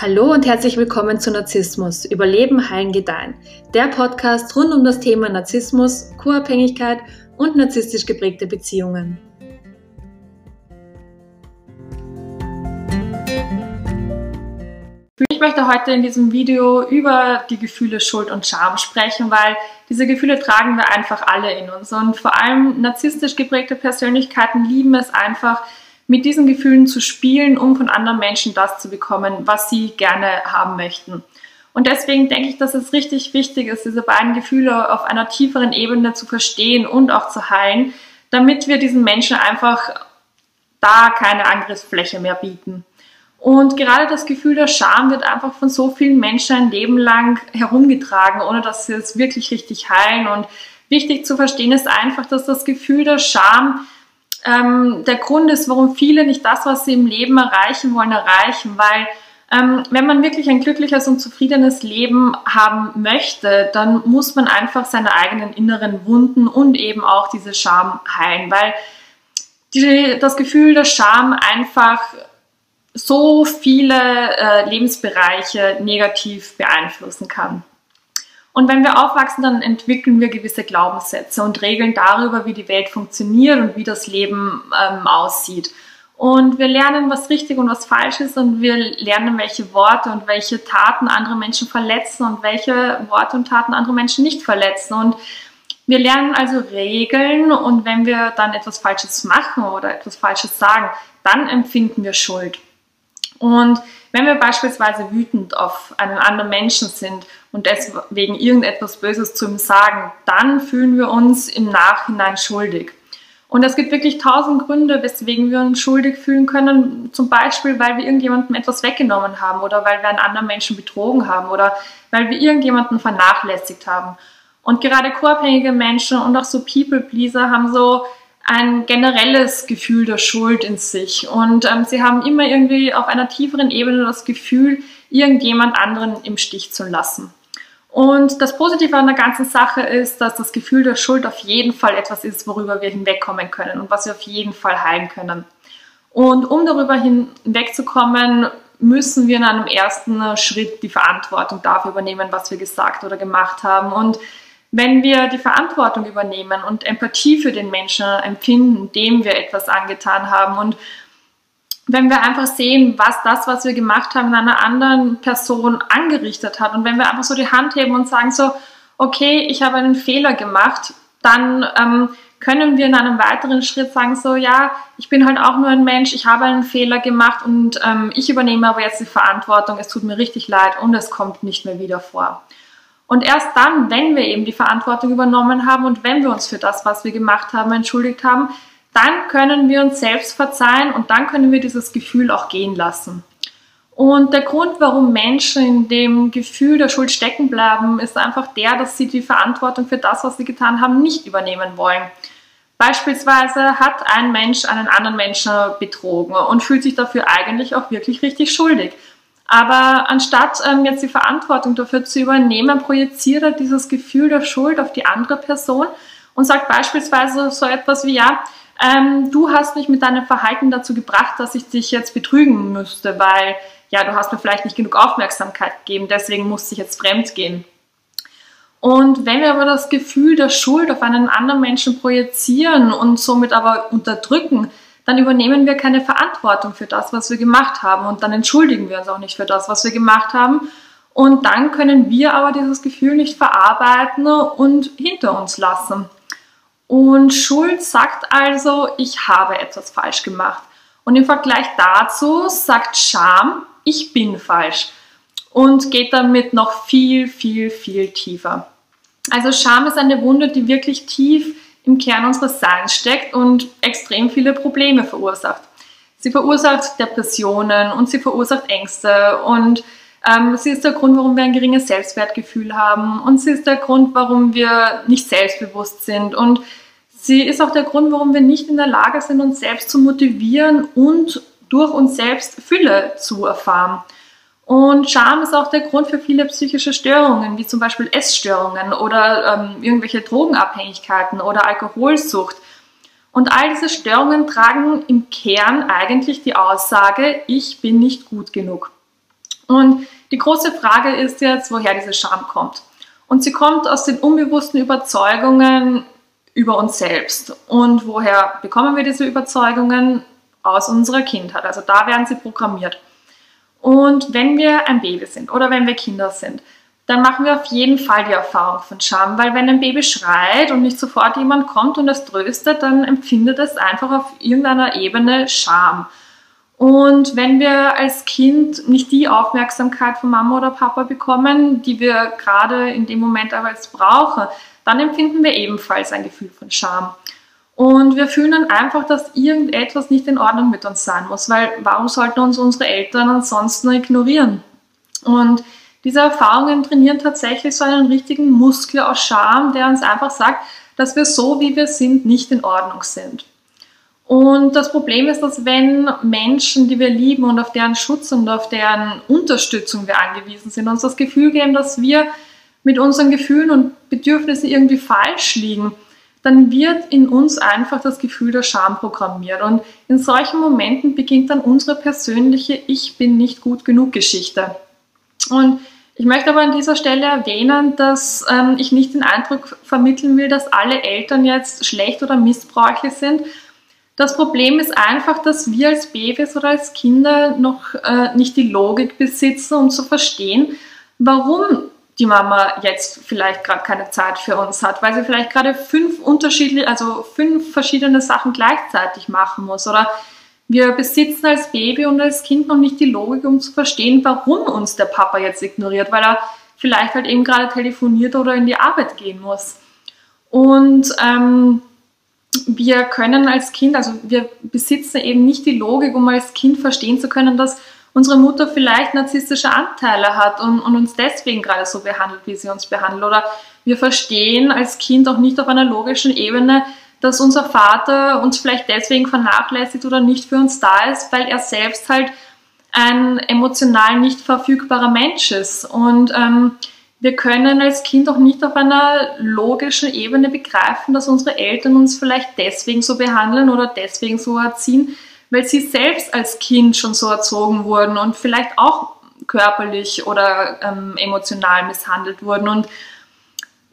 Hallo und herzlich willkommen zu Narzissmus, Überleben, Heilen, Gedeihen. Der Podcast rund um das Thema Narzissmus, Co-Abhängigkeit und narzisstisch geprägte Beziehungen. Ich möchte heute in diesem Video über die Gefühle Schuld und Scham sprechen, weil diese Gefühle tragen wir einfach alle in uns. Und vor allem narzisstisch geprägte Persönlichkeiten lieben es einfach, mit diesen Gefühlen zu spielen, um von anderen Menschen das zu bekommen, was sie gerne haben möchten. Und deswegen denke ich, dass es richtig wichtig ist, diese beiden Gefühle auf einer tieferen Ebene zu verstehen und auch zu heilen, damit wir diesen Menschen einfach da keine Angriffsfläche mehr bieten. Und gerade das Gefühl der Scham wird einfach von so vielen Menschen ein Leben lang herumgetragen, ohne dass sie es wirklich richtig heilen. Und wichtig zu verstehen ist einfach, dass das Gefühl der Scham ähm, der Grund ist, warum viele nicht das, was sie im Leben erreichen wollen, erreichen. Weil ähm, wenn man wirklich ein glückliches und zufriedenes Leben haben möchte, dann muss man einfach seine eigenen inneren Wunden und eben auch diese Scham heilen. Weil die, das Gefühl der Scham einfach so viele äh, Lebensbereiche negativ beeinflussen kann. Und wenn wir aufwachsen, dann entwickeln wir gewisse Glaubenssätze und Regeln darüber, wie die Welt funktioniert und wie das Leben ähm, aussieht. Und wir lernen, was richtig und was falsch ist und wir lernen, welche Worte und welche Taten andere Menschen verletzen und welche Worte und Taten andere Menschen nicht verletzen. Und wir lernen also Regeln und wenn wir dann etwas Falsches machen oder etwas Falsches sagen, dann empfinden wir Schuld. Und wenn wir beispielsweise wütend auf einen anderen Menschen sind und deswegen irgendetwas Böses zu ihm sagen, dann fühlen wir uns im Nachhinein schuldig. Und es gibt wirklich tausend Gründe, weswegen wir uns schuldig fühlen können. Zum Beispiel, weil wir irgendjemandem etwas weggenommen haben oder weil wir einen anderen Menschen betrogen haben oder weil wir irgendjemanden vernachlässigt haben. Und gerade co-abhängige Menschen und auch so People-Pleaser haben so ein generelles Gefühl der Schuld in sich. Und ähm, sie haben immer irgendwie auf einer tieferen Ebene das Gefühl, irgendjemand anderen im Stich zu lassen. Und das Positive an der ganzen Sache ist, dass das Gefühl der Schuld auf jeden Fall etwas ist, worüber wir hinwegkommen können und was wir auf jeden Fall heilen können. Und um darüber hinwegzukommen, müssen wir in einem ersten Schritt die Verantwortung dafür übernehmen, was wir gesagt oder gemacht haben. Und wenn wir die Verantwortung übernehmen und Empathie für den Menschen empfinden, dem wir etwas angetan haben und wenn wir einfach sehen, was das, was wir gemacht haben, in einer anderen Person angerichtet hat und wenn wir einfach so die Hand heben und sagen so, okay, ich habe einen Fehler gemacht, dann ähm, können wir in einem weiteren Schritt sagen so, ja, ich bin halt auch nur ein Mensch, ich habe einen Fehler gemacht und ähm, ich übernehme aber jetzt die Verantwortung, es tut mir richtig leid und es kommt nicht mehr wieder vor. Und erst dann, wenn wir eben die Verantwortung übernommen haben und wenn wir uns für das, was wir gemacht haben, entschuldigt haben, dann können wir uns selbst verzeihen und dann können wir dieses Gefühl auch gehen lassen. Und der Grund, warum Menschen in dem Gefühl der Schuld stecken bleiben, ist einfach der, dass sie die Verantwortung für das, was sie getan haben, nicht übernehmen wollen. Beispielsweise hat ein Mensch einen anderen Menschen betrogen und fühlt sich dafür eigentlich auch wirklich richtig schuldig. Aber anstatt ähm, jetzt die Verantwortung dafür zu übernehmen, projiziert er dieses Gefühl der Schuld auf die andere Person und sagt beispielsweise so etwas wie, ja, ähm, du hast mich mit deinem Verhalten dazu gebracht, dass ich dich jetzt betrügen müsste, weil ja, du hast mir vielleicht nicht genug Aufmerksamkeit gegeben, deswegen musste ich jetzt fremd gehen. Und wenn wir aber das Gefühl der Schuld auf einen anderen Menschen projizieren und somit aber unterdrücken, dann übernehmen wir keine Verantwortung für das, was wir gemacht haben und dann entschuldigen wir uns auch nicht für das, was wir gemacht haben. Und dann können wir aber dieses Gefühl nicht verarbeiten und hinter uns lassen. Und Schuld sagt also, ich habe etwas falsch gemacht. Und im Vergleich dazu sagt Scham, ich bin falsch. Und geht damit noch viel, viel, viel tiefer. Also Scham ist eine Wunde, die wirklich tief im Kern unseres Seins steckt und extrem viele Probleme verursacht. Sie verursacht Depressionen und sie verursacht Ängste und ähm, sie ist der Grund, warum wir ein geringes Selbstwertgefühl haben und sie ist der Grund, warum wir nicht selbstbewusst sind und sie ist auch der Grund, warum wir nicht in der Lage sind, uns selbst zu motivieren und durch uns selbst Fülle zu erfahren. Und Scham ist auch der Grund für viele psychische Störungen, wie zum Beispiel Essstörungen oder ähm, irgendwelche Drogenabhängigkeiten oder Alkoholsucht. Und all diese Störungen tragen im Kern eigentlich die Aussage, ich bin nicht gut genug. Und die große Frage ist jetzt, woher diese Scham kommt. Und sie kommt aus den unbewussten Überzeugungen über uns selbst. Und woher bekommen wir diese Überzeugungen? Aus unserer Kindheit. Also da werden sie programmiert. Und wenn wir ein Baby sind oder wenn wir Kinder sind, dann machen wir auf jeden Fall die Erfahrung von Scham, weil wenn ein Baby schreit und nicht sofort jemand kommt und es tröstet, dann empfindet es einfach auf irgendeiner Ebene Scham. Und wenn wir als Kind nicht die Aufmerksamkeit von Mama oder Papa bekommen, die wir gerade in dem Moment aber jetzt brauchen, dann empfinden wir ebenfalls ein Gefühl von Scham. Und wir fühlen dann einfach, dass irgendetwas nicht in Ordnung mit uns sein muss, weil warum sollten uns unsere Eltern ansonsten ignorieren? Und diese Erfahrungen trainieren tatsächlich so einen richtigen Muskel aus Scham, der uns einfach sagt, dass wir so, wie wir sind, nicht in Ordnung sind. Und das Problem ist, dass wenn Menschen, die wir lieben und auf deren Schutz und auf deren Unterstützung wir angewiesen sind, uns das Gefühl geben, dass wir mit unseren Gefühlen und Bedürfnissen irgendwie falsch liegen, dann wird in uns einfach das Gefühl der Scham programmiert. Und in solchen Momenten beginnt dann unsere persönliche Ich bin nicht gut genug Geschichte. Und ich möchte aber an dieser Stelle erwähnen, dass ähm, ich nicht den Eindruck vermitteln will, dass alle Eltern jetzt schlecht oder missbräuchlich sind, das Problem ist einfach, dass wir als Babys oder als Kinder noch äh, nicht die Logik besitzen, um zu verstehen, warum die Mama jetzt vielleicht gerade keine Zeit für uns hat, weil sie vielleicht gerade fünf unterschiedliche, also fünf verschiedene Sachen gleichzeitig machen muss. Oder wir besitzen als Baby und als Kind noch nicht die Logik, um zu verstehen, warum uns der Papa jetzt ignoriert, weil er vielleicht halt eben gerade telefoniert oder in die Arbeit gehen muss. Und ähm, wir können als Kind, also wir besitzen eben nicht die Logik, um als Kind verstehen zu können, dass unsere Mutter vielleicht narzisstische Anteile hat und, und, uns deswegen gerade so behandelt, wie sie uns behandelt. Oder wir verstehen als Kind auch nicht auf einer logischen Ebene, dass unser Vater uns vielleicht deswegen vernachlässigt oder nicht für uns da ist, weil er selbst halt ein emotional nicht verfügbarer Mensch ist. Und ähm, wir können als Kind auch nicht auf einer logischen Ebene begreifen, dass unsere Eltern uns vielleicht deswegen so behandeln oder deswegen so erziehen, weil sie selbst als Kind schon so erzogen wurden und vielleicht auch körperlich oder ähm, emotional misshandelt wurden und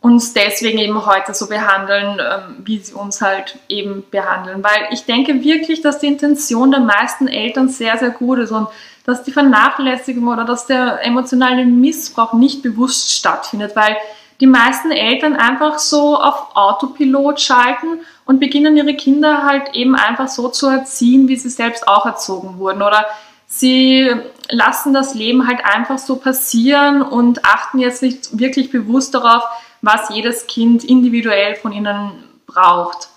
uns deswegen eben heute so behandeln, ähm, wie sie uns halt eben behandeln. Weil ich denke wirklich, dass die Intention der meisten Eltern sehr, sehr gut ist und dass die Vernachlässigung oder dass der emotionale Missbrauch nicht bewusst stattfindet, weil die meisten Eltern einfach so auf Autopilot schalten und beginnen ihre Kinder halt eben einfach so zu erziehen, wie sie selbst auch erzogen wurden. Oder sie lassen das Leben halt einfach so passieren und achten jetzt nicht wirklich bewusst darauf, was jedes Kind individuell von ihnen braucht.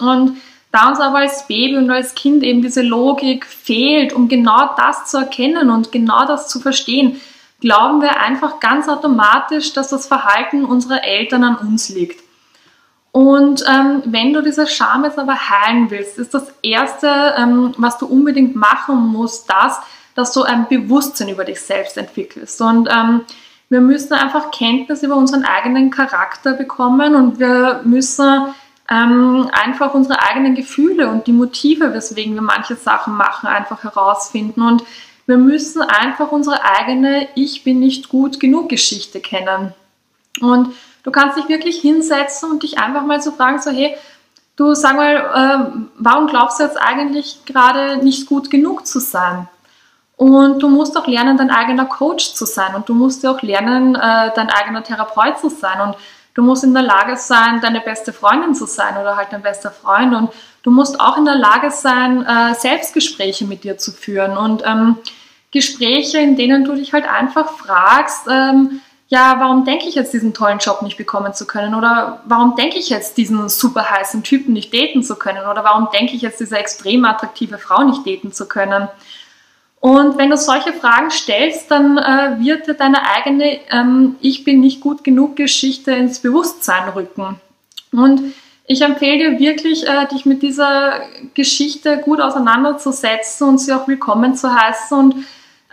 Und da uns aber als Baby und als Kind eben diese Logik fehlt, um genau das zu erkennen und genau das zu verstehen, glauben wir einfach ganz automatisch, dass das Verhalten unserer Eltern an uns liegt. Und ähm, wenn du diese Scham jetzt aber heilen willst, ist das Erste, ähm, was du unbedingt machen musst, das, dass du ein Bewusstsein über dich selbst entwickelst. Und ähm, wir müssen einfach Kenntnis über unseren eigenen Charakter bekommen und wir müssen ähm, einfach unsere eigenen Gefühle und die Motive, weswegen wir manche Sachen machen, einfach herausfinden. Und wir müssen einfach unsere eigene Ich bin nicht gut genug Geschichte kennen. Und du kannst dich wirklich hinsetzen und dich einfach mal so fragen, so hey, du sag mal, äh, warum glaubst du jetzt eigentlich gerade nicht gut genug zu sein? Und du musst auch lernen, dein eigener Coach zu sein und du musst auch lernen, äh, dein eigener Therapeut zu sein. Und Du musst in der Lage sein, deine beste Freundin zu sein oder halt dein bester Freund. Und du musst auch in der Lage sein, äh, Selbstgespräche mit dir zu führen. Und ähm, Gespräche, in denen du dich halt einfach fragst, ähm, ja, warum denke ich jetzt, diesen tollen Job nicht bekommen zu können? Oder warum denke ich jetzt, diesen super heißen Typen nicht daten zu können? Oder warum denke ich jetzt, diese extrem attraktive Frau nicht daten zu können? Und wenn du solche Fragen stellst, dann äh, wird dir deine eigene ähm, Ich bin nicht gut genug Geschichte ins Bewusstsein rücken. Und ich empfehle dir wirklich, äh, dich mit dieser Geschichte gut auseinanderzusetzen und sie auch willkommen zu heißen und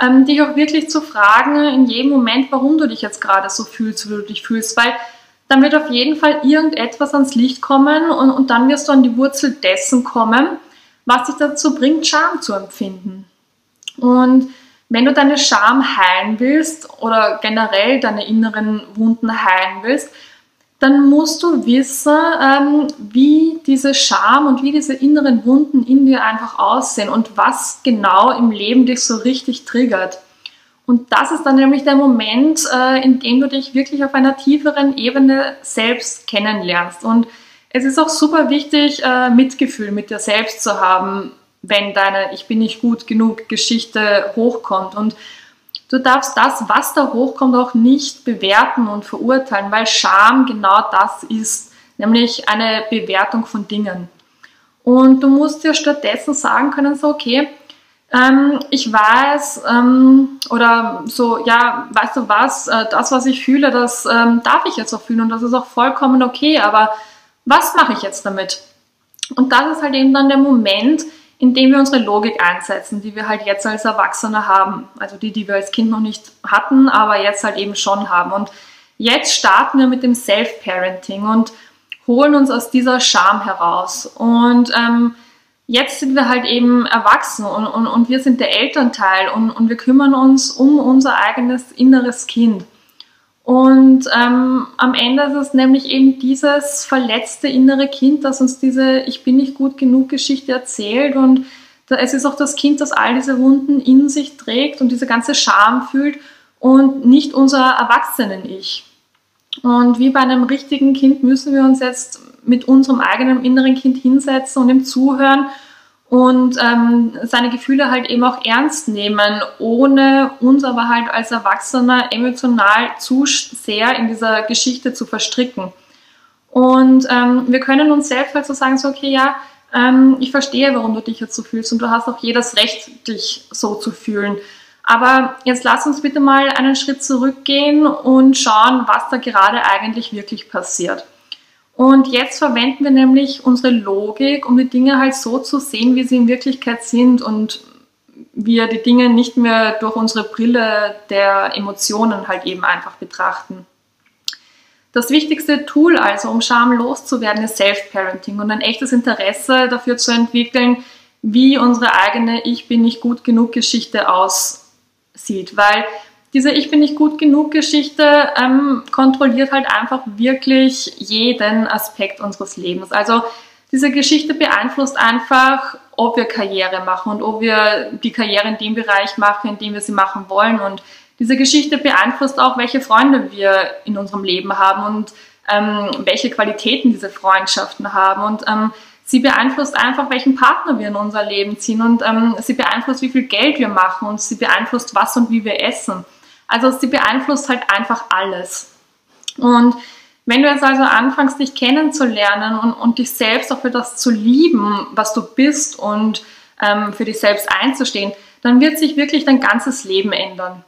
ähm, dich auch wirklich zu fragen in jedem Moment, warum du dich jetzt gerade so fühlst, wie du dich fühlst, weil dann wird auf jeden Fall irgendetwas ans Licht kommen und, und dann wirst du an die Wurzel dessen kommen, was dich dazu bringt, Scham zu empfinden. Und wenn du deine Scham heilen willst oder generell deine inneren Wunden heilen willst, dann musst du wissen, ähm, wie diese Scham und wie diese inneren Wunden in dir einfach aussehen und was genau im Leben dich so richtig triggert. Und das ist dann nämlich der Moment, äh, in dem du dich wirklich auf einer tieferen Ebene selbst kennenlernst. Und es ist auch super wichtig, äh, Mitgefühl mit dir selbst zu haben, wenn deine Ich bin nicht gut genug Geschichte hochkommt. Und du darfst das, was da hochkommt, auch nicht bewerten und verurteilen, weil Scham genau das ist, nämlich eine Bewertung von Dingen. Und du musst dir stattdessen sagen können, so, okay, ähm, ich weiß, ähm, oder so, ja, weißt du was, äh, das, was ich fühle, das ähm, darf ich jetzt auch fühlen und das ist auch vollkommen okay, aber was mache ich jetzt damit? Und das ist halt eben dann der Moment, in dem wir unsere Logik einsetzen, die wir halt jetzt als Erwachsene haben. Also die, die wir als Kind noch nicht hatten, aber jetzt halt eben schon haben. Und jetzt starten wir mit dem Self-Parenting und holen uns aus dieser Scham heraus. Und ähm, jetzt sind wir halt eben erwachsen und, und, und wir sind der Elternteil und, und wir kümmern uns um unser eigenes inneres Kind. Und ähm, am Ende ist es nämlich eben dieses verletzte innere Kind, das uns diese Ich bin nicht gut genug Geschichte erzählt. Und es ist auch das Kind, das all diese Wunden in sich trägt und diese ganze Scham fühlt und nicht unser Erwachsenen-Ich. Und wie bei einem richtigen Kind müssen wir uns jetzt mit unserem eigenen inneren Kind hinsetzen und ihm zuhören und ähm, seine Gefühle halt eben auch ernst nehmen, ohne uns aber halt als Erwachsener emotional zu sehr in dieser Geschichte zu verstricken. Und ähm, wir können uns selbst halt so sagen, so okay, ja, ähm, ich verstehe, warum du dich jetzt so fühlst und du hast auch jedes Recht, dich so zu fühlen. Aber jetzt lass uns bitte mal einen Schritt zurückgehen und schauen, was da gerade eigentlich wirklich passiert. Und jetzt verwenden wir nämlich unsere Logik, um die Dinge halt so zu sehen, wie sie in Wirklichkeit sind und wir die Dinge nicht mehr durch unsere Brille der Emotionen halt eben einfach betrachten. Das wichtigste Tool also, um Scham loszuwerden, ist Self-Parenting und ein echtes Interesse dafür zu entwickeln, wie unsere eigene Ich bin nicht gut genug Geschichte aussieht. Weil diese Ich bin nicht gut genug Geschichte ähm, kontrolliert halt einfach wirklich jeden Aspekt unseres Lebens. Also diese Geschichte beeinflusst einfach, ob wir Karriere machen und ob wir die Karriere in dem Bereich machen, in dem wir sie machen wollen. Und diese Geschichte beeinflusst auch, welche Freunde wir in unserem Leben haben und ähm, welche Qualitäten diese Freundschaften haben. Und ähm, sie beeinflusst einfach, welchen Partner wir in unser Leben ziehen. Und ähm, sie beeinflusst, wie viel Geld wir machen. Und sie beeinflusst, was und wie wir essen. Also sie beeinflusst halt einfach alles. Und wenn du jetzt also anfängst, dich kennenzulernen und, und dich selbst auch für das zu lieben, was du bist und ähm, für dich selbst einzustehen, dann wird sich wirklich dein ganzes Leben ändern.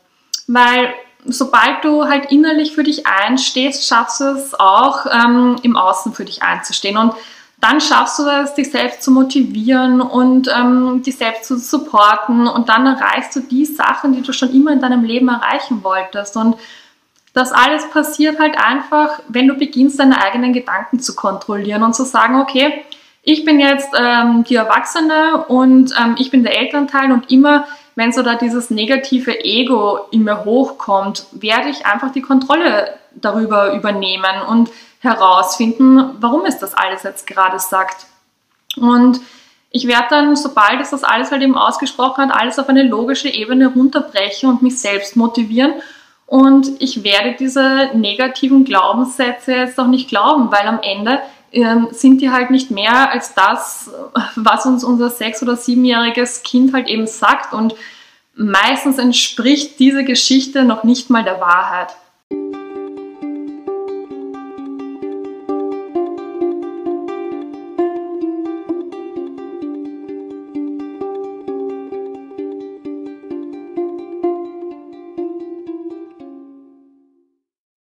Weil sobald du halt innerlich für dich einstehst, schaffst du es auch ähm, im Außen für dich einzustehen. Und dann schaffst du es, dich selbst zu motivieren und ähm, dich selbst zu supporten und dann erreichst du die Sachen, die du schon immer in deinem Leben erreichen wolltest. Und das alles passiert halt einfach, wenn du beginnst, deine eigenen Gedanken zu kontrollieren und zu sagen, okay, ich bin jetzt ähm, die Erwachsene und ähm, ich bin der Elternteil und immer, wenn so da dieses negative Ego in mir hochkommt, werde ich einfach die Kontrolle darüber übernehmen und herausfinden, warum es das alles jetzt gerade sagt. Und ich werde dann, sobald es das alles halt eben ausgesprochen hat, alles auf eine logische Ebene runterbrechen und mich selbst motivieren. Und ich werde diese negativen Glaubenssätze jetzt auch nicht glauben, weil am Ende ähm, sind die halt nicht mehr als das, was uns unser sechs- oder siebenjähriges Kind halt eben sagt. Und meistens entspricht diese Geschichte noch nicht mal der Wahrheit.